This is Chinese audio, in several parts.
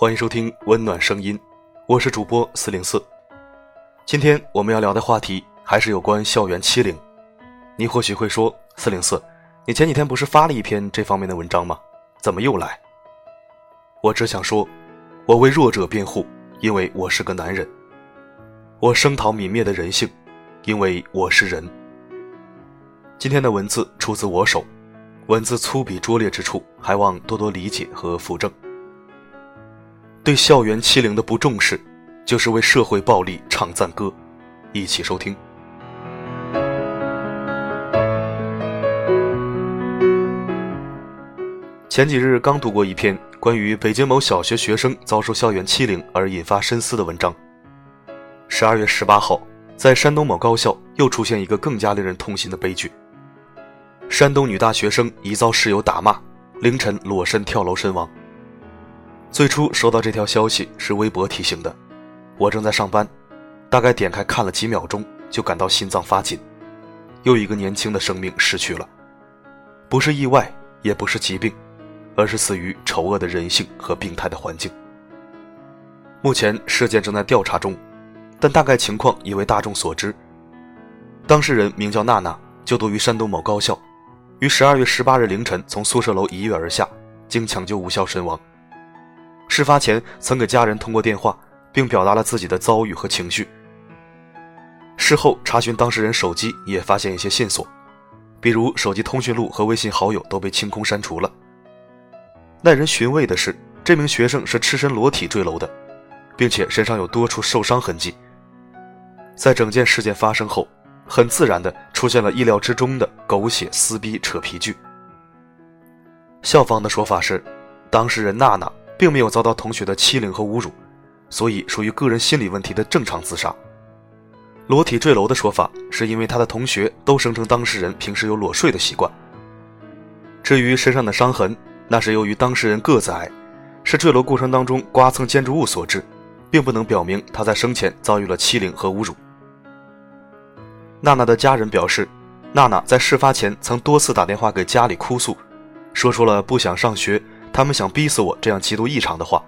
欢迎收听温暖声音，我是主播四零四。今天我们要聊的话题还是有关校园欺凌。你或许会说，四零四，你前几天不是发了一篇这方面的文章吗？怎么又来？我只想说，我为弱者辩护，因为我是个男人。我声讨泯灭的人性，因为我是人。今天的文字出自我手，文字粗鄙拙劣之处，还望多多理解和扶正。对校园欺凌的不重视，就是为社会暴力唱赞歌。一起收听。前几日刚读过一篇关于北京某小学学生遭受校园欺凌而引发深思的文章。十二月十八号，在山东某高校又出现一个更加令人痛心的悲剧。山东女大学生疑遭室友打骂，凌晨裸身跳楼身亡。最初收到这条消息是微博提醒的，我正在上班，大概点开看了几秒钟，就感到心脏发紧。又一个年轻的生命逝去了，不是意外，也不是疾病，而是死于丑恶的人性和病态的环境。目前事件正在调查中，但大概情况已为大众所知。当事人名叫娜娜，就读于山东某高校。于十二月十八日凌晨从宿舍楼一跃而下，经抢救无效身亡。事发前曾给家人通过电话，并表达了自己的遭遇和情绪。事后查询当事人手机，也发现一些线索，比如手机通讯录和微信好友都被清空删除了。耐人寻味的是，这名学生是赤身裸体坠楼的，并且身上有多处受伤痕迹。在整件事件发生后。很自然的出现了意料之中的狗血撕逼扯皮剧。校方的说法是，当事人娜娜并没有遭到同学的欺凌和侮辱，所以属于个人心理问题的正常自杀。裸体坠楼的说法是因为他的同学都声称当事人平时有裸睡的习惯。至于身上的伤痕，那是由于当事人个子矮，是坠楼过程当中刮蹭建筑物所致，并不能表明他在生前遭遇了欺凌和侮辱。娜娜的家人表示，娜娜在事发前曾多次打电话给家里哭诉，说出了不想上学，他们想逼死我这样极度异常的话。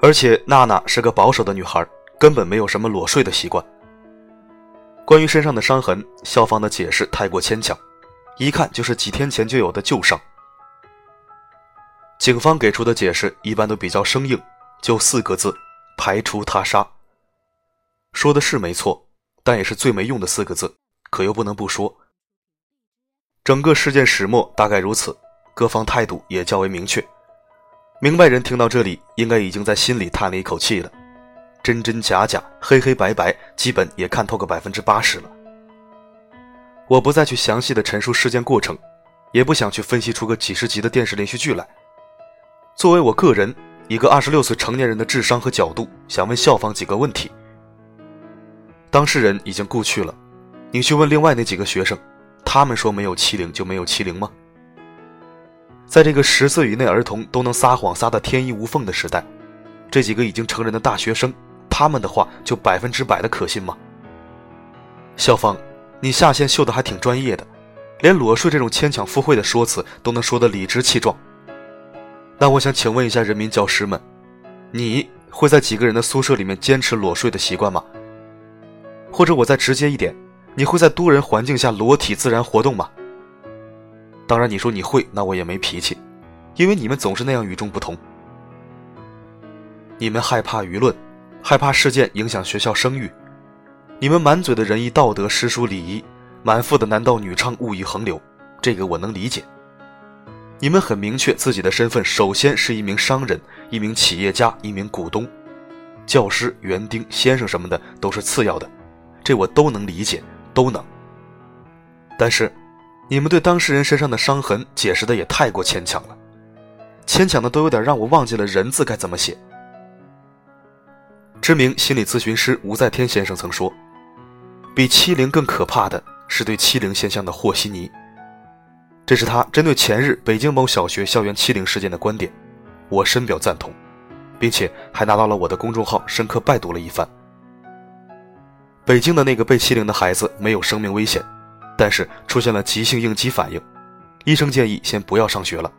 而且娜娜是个保守的女孩，根本没有什么裸睡的习惯。关于身上的伤痕，校方的解释太过牵强，一看就是几天前就有的旧伤。警方给出的解释一般都比较生硬，就四个字：排除他杀。说的是没错。但也是最没用的四个字，可又不能不说。整个事件始末大概如此，各方态度也较为明确。明白人听到这里，应该已经在心里叹了一口气了。真真假假，黑黑白白，基本也看透个百分之八十了。我不再去详细的陈述事件过程，也不想去分析出个几十集的电视连续剧来。作为我个人一个二十六岁成年人的智商和角度，想问校方几个问题。当事人已经故去了，你去问另外那几个学生，他们说没有欺凌就没有欺凌吗？在这个十岁以内儿童都能撒谎撒得天衣无缝的时代，这几个已经成人的大学生，他们的话就百分之百的可信吗？校方，你下线秀的还挺专业的，连裸睡这种牵强附会的说辞都能说得理直气壮。那我想请问一下人民教师们，你会在几个人的宿舍里面坚持裸睡的习惯吗？或者我再直接一点，你会在多人环境下裸体自然活动吗？当然，你说你会，那我也没脾气，因为你们总是那样与众不同。你们害怕舆论，害怕事件影响学校声誉，你们满嘴的仁义道德、诗书礼仪，满腹的男盗女娼、物欲横流，这个我能理解。你们很明确自己的身份，首先是一名商人、一名企业家、一名股东，教师、园丁、先生什么的都是次要的。这我都能理解，都能。但是，你们对当事人身上的伤痕解释的也太过牵强了，牵强的都有点让我忘记了“人”字该怎么写。知名心理咨询师吴在天先生曾说：“比欺凌更可怕的是对欺凌现象的和稀泥。”这是他针对前日北京某小学校园欺凌事件的观点，我深表赞同，并且还拿到了我的公众号深刻拜读了一番。北京的那个被欺凌的孩子没有生命危险，但是出现了急性应激反应，医生建议先不要上学了。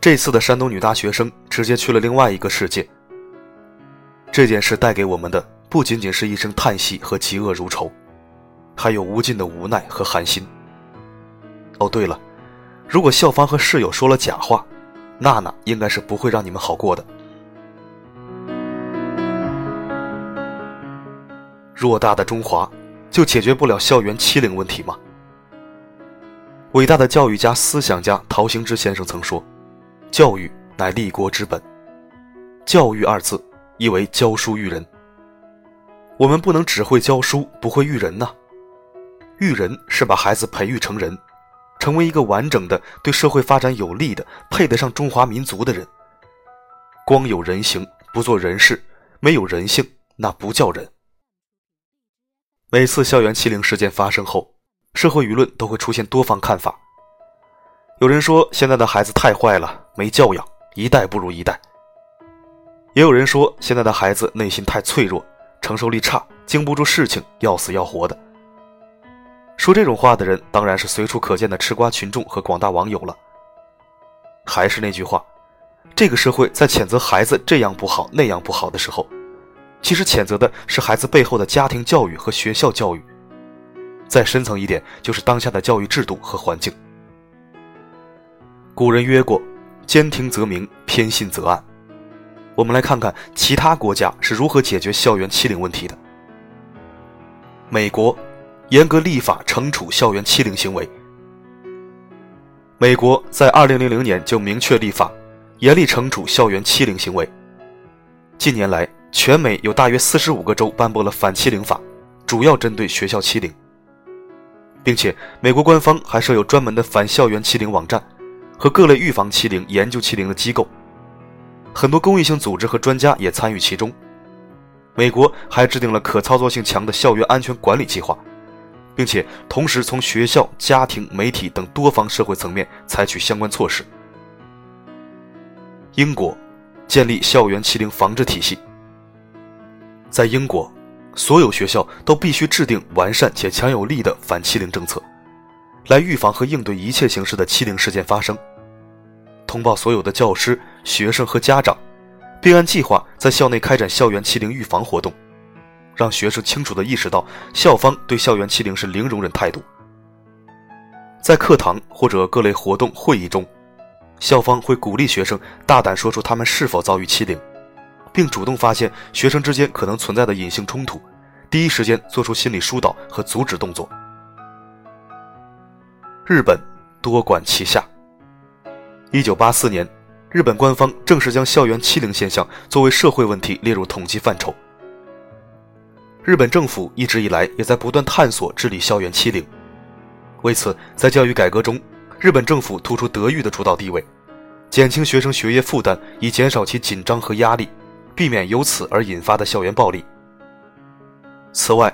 这次的山东女大学生直接去了另外一个世界。这件事带给我们的不仅仅是一声叹息和嫉恶如仇，还有无尽的无奈和寒心。哦，对了，如果校方和室友说了假话，娜娜应该是不会让你们好过的。偌大的中华，就解决不了校园欺凌问题吗？伟大的教育家、思想家陶行知先生曾说：“教育乃立国之本。”教育二字意为教书育人。我们不能只会教书，不会育人呐。育人是把孩子培育成人，成为一个完整的、对社会发展有利的、配得上中华民族的人。光有人形不做人事，没有人性，那不叫人。每次校园欺凌事件发生后，社会舆论都会出现多方看法。有人说现在的孩子太坏了，没教养，一代不如一代；也有人说现在的孩子内心太脆弱，承受力差，经不住事情，要死要活的。说这种话的人当然是随处可见的吃瓜群众和广大网友了。还是那句话，这个社会在谴责孩子这样不好那样不好的时候，其实谴责的是孩子背后的家庭教育和学校教育。再深层一点，就是当下的教育制度和环境。古人曰过：“兼听则明，偏信则暗。”我们来看看其他国家是如何解决校园欺凌问题的。美国严格立法惩处校园欺凌行为。美国在2000年就明确立法，严厉惩处校园欺凌行为。近年来，全美有大约45个州颁布了反欺凌法，主要针对学校欺凌。并且，美国官方还设有专门的反校园欺凌网站，和各类预防欺凌、研究欺凌的机构。很多公益性组织和专家也参与其中。美国还制定了可操作性强的校园安全管理计划，并且同时从学校、家庭、媒体等多方社会层面采取相关措施。英国建立校园欺凌防治体系，在英国。所有学校都必须制定完善且强有力的反欺凌政策，来预防和应对一切形式的欺凌事件发生。通报所有的教师、学生和家长，并按计划在校内开展校园欺凌预防活动，让学生清楚地意识到校方对校园欺凌是零容忍态度。在课堂或者各类活动会议中，校方会鼓励学生大胆说出他们是否遭遇欺凌。并主动发现学生之间可能存在的隐性冲突，第一时间做出心理疏导和阻止动作。日本多管齐下。一九八四年，日本官方正式将校园欺凌现象作为社会问题列入统计范畴。日本政府一直以来也在不断探索治理校园欺凌，为此，在教育改革中，日本政府突出德育的主导地位，减轻学生学业负担，以减少其紧张和压力。避免由此而引发的校园暴力。此外，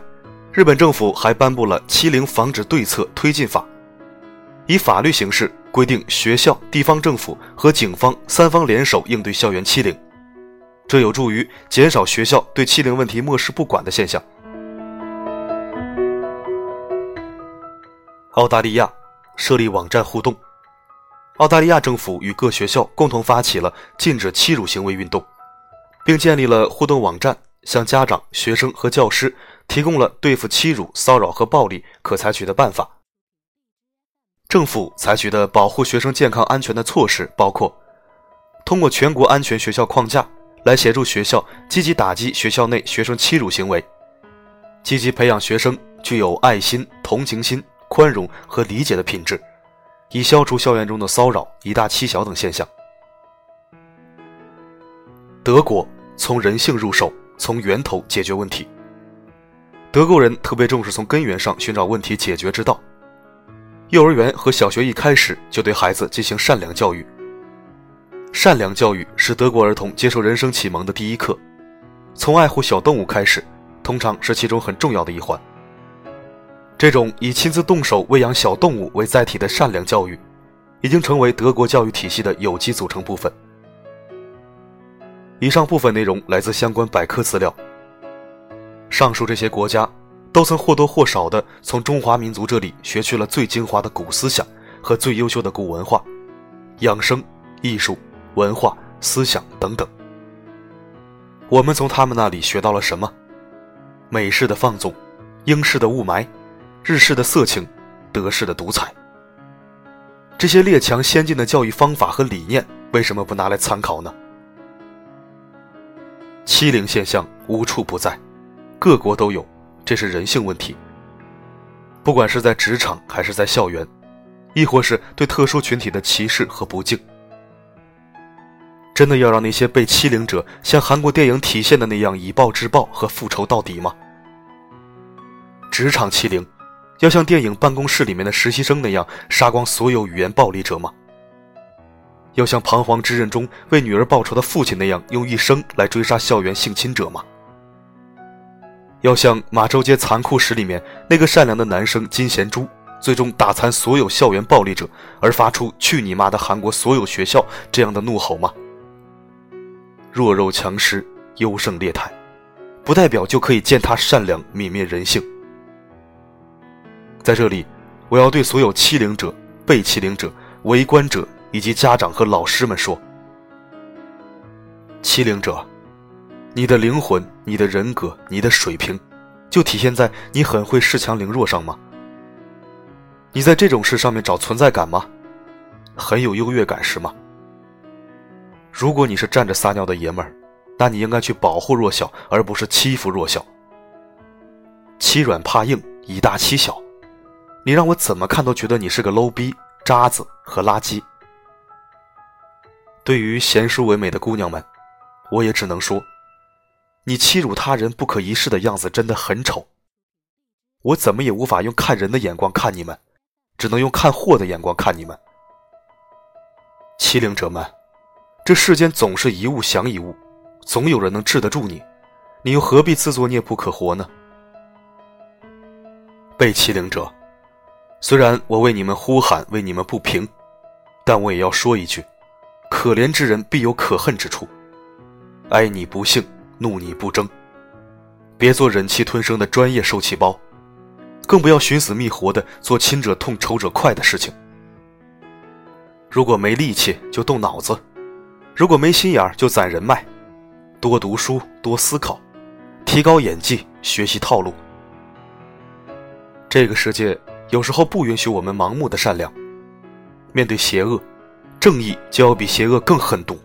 日本政府还颁布了《欺凌防止对策推进法》，以法律形式规定学校、地方政府和警方三方联手应对校园欺凌，这有助于减少学校对欺凌问题漠视不管的现象。澳大利亚设立网站互动，澳大利亚政府与各学校共同发起了禁止欺辱行为运动。并建立了互动网站，向家长、学生和教师提供了对付欺辱、骚扰和暴力可采取的办法。政府采取的保护学生健康安全的措施包括：通过全国安全学校框架来协助学校积极打击学校内学生欺辱行为，积极培养学生具有爱心、同情心、宽容和理解的品质，以消除校园中的骚扰、以大欺小等现象。德国。从人性入手，从源头解决问题。德国人特别重视从根源上寻找问题解决之道。幼儿园和小学一开始就对孩子进行善良教育。善良教育是德国儿童接受人生启蒙的第一课，从爱护小动物开始，通常是其中很重要的一环。这种以亲自动手喂养小动物为载体的善良教育，已经成为德国教育体系的有机组成部分。以上部分内容来自相关百科资料。上述这些国家都曾或多或少地从中华民族这里学去了最精华的古思想和最优秀的古文化，养生艺术、文化、思想等等。我们从他们那里学到了什么？美式的放纵，英式的雾霾，日式的色情，德式的独裁。这些列强先进的教育方法和理念，为什么不拿来参考呢？欺凌现象无处不在，各国都有，这是人性问题。不管是在职场还是在校园，亦或是对特殊群体的歧视和不敬，真的要让那些被欺凌者像韩国电影体现的那样以暴制暴和复仇到底吗？职场欺凌。要像电影办公室里面的实习生那样杀光所有语言暴力者吗？要像《彷徨之刃》中为女儿报仇的父亲那样用一生来追杀校园性侵者吗？要像《马州街残酷史》里面那个善良的男生金贤洙，最终打残所有校园暴力者而发出“去你妈的韩国所有学校”这样的怒吼吗？弱肉强食，优胜劣汰，不代表就可以践踏善良，泯灭人性。在这里，我要对所有欺凌者、被欺凌者、围观者以及家长和老师们说：欺凌者，你的灵魂、你的人格、你的水平，就体现在你很会恃强凌弱上吗？你在这种事上面找存在感吗？很有优越感是吗？如果你是站着撒尿的爷们儿，那你应该去保护弱小，而不是欺负弱小。欺软怕硬，以大欺小。你让我怎么看都觉得你是个 low 逼、渣子和垃圾。对于贤淑唯美的姑娘们，我也只能说，你欺辱他人不可一世的样子真的很丑。我怎么也无法用看人的眼光看你们，只能用看货的眼光看你们。欺凌者们，这世间总是一物降一物，总有人能治得住你，你又何必自作孽不可活呢？被欺凌者。虽然我为你们呼喊，为你们不平，但我也要说一句：可怜之人必有可恨之处。哀你不幸，怒你不争。别做忍气吞声的专业受气包，更不要寻死觅活的做亲者痛仇者快的事情。如果没力气，就动脑子；如果没心眼儿，就攒人脉。多读书，多思考，提高演技，学习套路。这个世界。有时候不允许我们盲目的善良，面对邪恶，正义就要比邪恶更狠毒。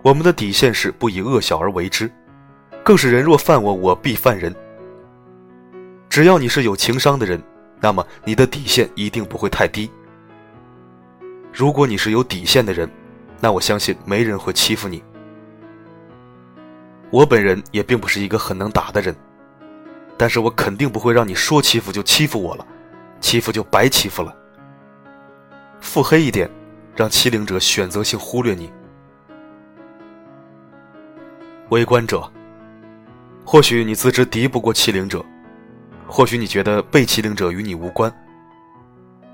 我们的底线是不以恶小而为之，更是人若犯我，我必犯人。只要你是有情商的人，那么你的底线一定不会太低。如果你是有底线的人，那我相信没人会欺负你。我本人也并不是一个很能打的人。但是我肯定不会让你说欺负就欺负我了，欺负就白欺负了。腹黑一点，让欺凌者选择性忽略你。围观者，或许你自知敌不过欺凌者，或许你觉得被欺凌者与你无关，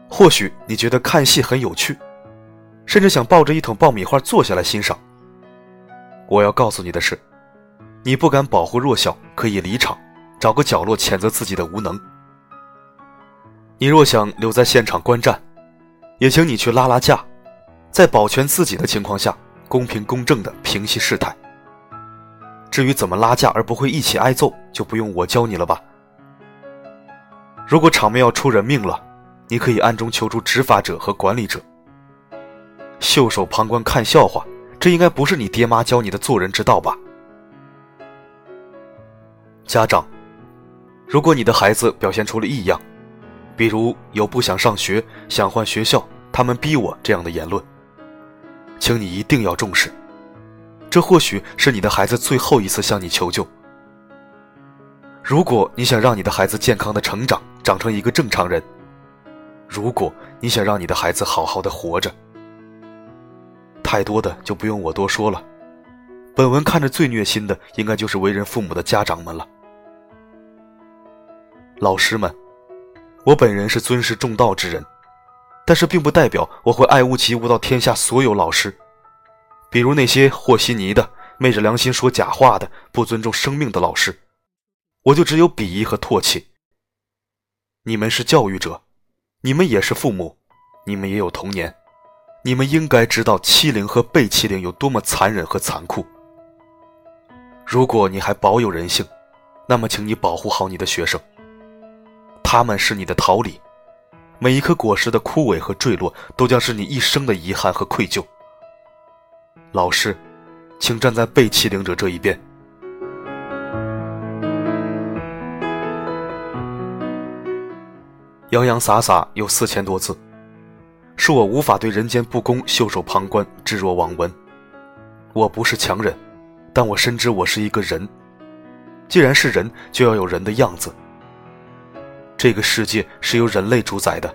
或许你觉得看戏很有趣，甚至想抱着一桶爆米花坐下来欣赏。我要告诉你的是，你不敢保护弱小，可以离场。找个角落谴责自己的无能。你若想留在现场观战，也请你去拉拉架，在保全自己的情况下，公平公正的平息事态。至于怎么拉架而不会一起挨揍，就不用我教你了吧。如果场面要出人命了，你可以暗中求助执法者和管理者。袖手旁观看笑话，这应该不是你爹妈教你的做人之道吧？家长。如果你的孩子表现出了异样，比如有不想上学、想换学校、他们逼我这样的言论，请你一定要重视。这或许是你的孩子最后一次向你求救。如果你想让你的孩子健康的成长，长成一个正常人；如果你想让你的孩子好好的活着，太多的就不用我多说了。本文看着最虐心的，应该就是为人父母的家长们了。老师们，我本人是尊师重道之人，但是并不代表我会爱屋及乌到天下所有老师。比如那些和稀泥的、昧着良心说假话的、不尊重生命的老师，我就只有鄙夷和唾弃。你们是教育者，你们也是父母，你们也有童年，你们应该知道欺凌和被欺凌有多么残忍和残酷。如果你还保有人性，那么请你保护好你的学生。他们是你的桃李，每一颗果实的枯萎和坠落，都将是你一生的遗憾和愧疚。老师，请站在被欺凌者这一边。洋洋洒洒有四千多字，是我无法对人间不公袖手旁观、置若罔闻。我不是强人，但我深知我是一个人。既然是人，就要有人的样子。这个世界是由人类主宰的，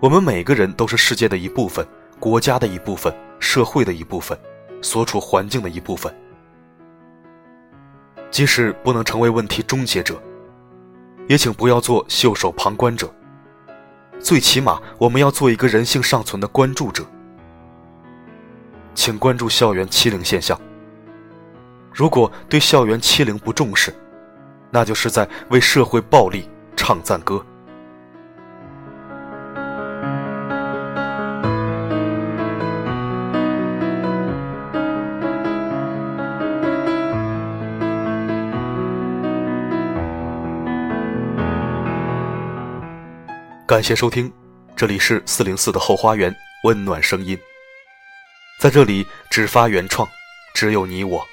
我们每个人都是世界的一部分，国家的一部分，社会的一部分，所处环境的一部分。即使不能成为问题终结者。也请不要做袖手旁观者，最起码我们要做一个人性尚存的关注者。请关注校园欺凌现象。如果对校园欺凌不重视，那就是在为社会暴力唱赞歌。感谢收听，这里是四零四的后花园，温暖声音。在这里只发原创，只有你我。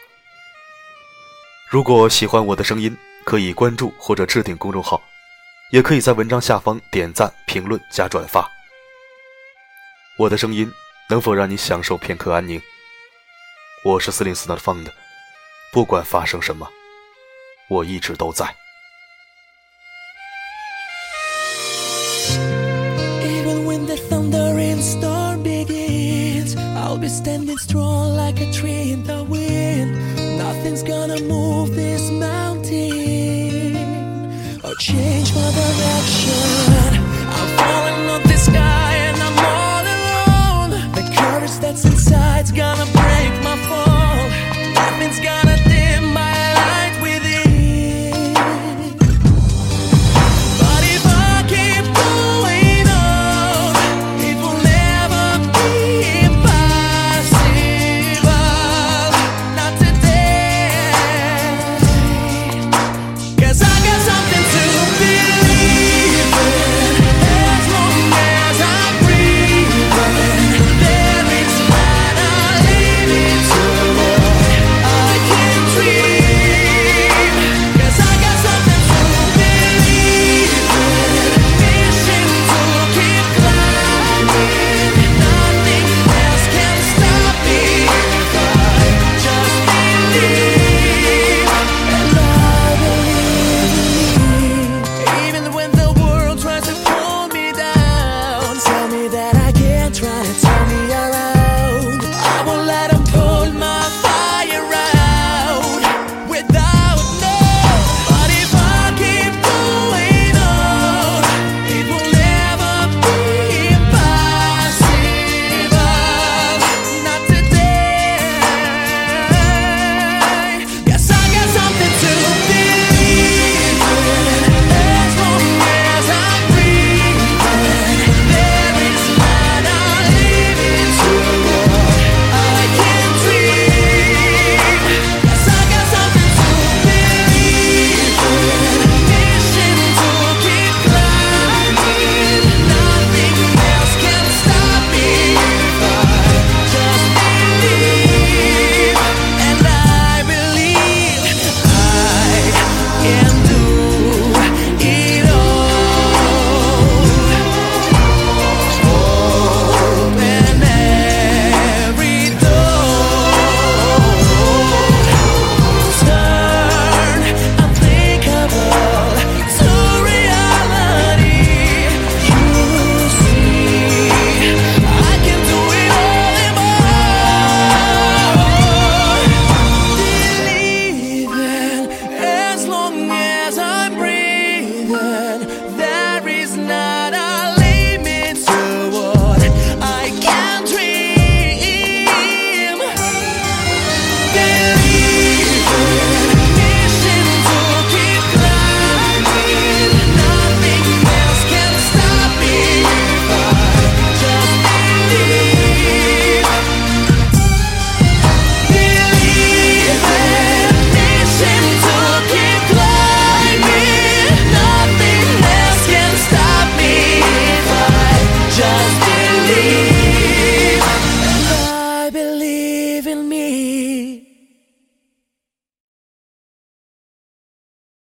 如果喜欢我的声音，可以关注或者置顶公众号，也可以在文章下方点赞、评论加转发。我的声音能否让你享受片刻安宁？我是四零四的 Fund，不管发生什么，我一直都在。Change my direction.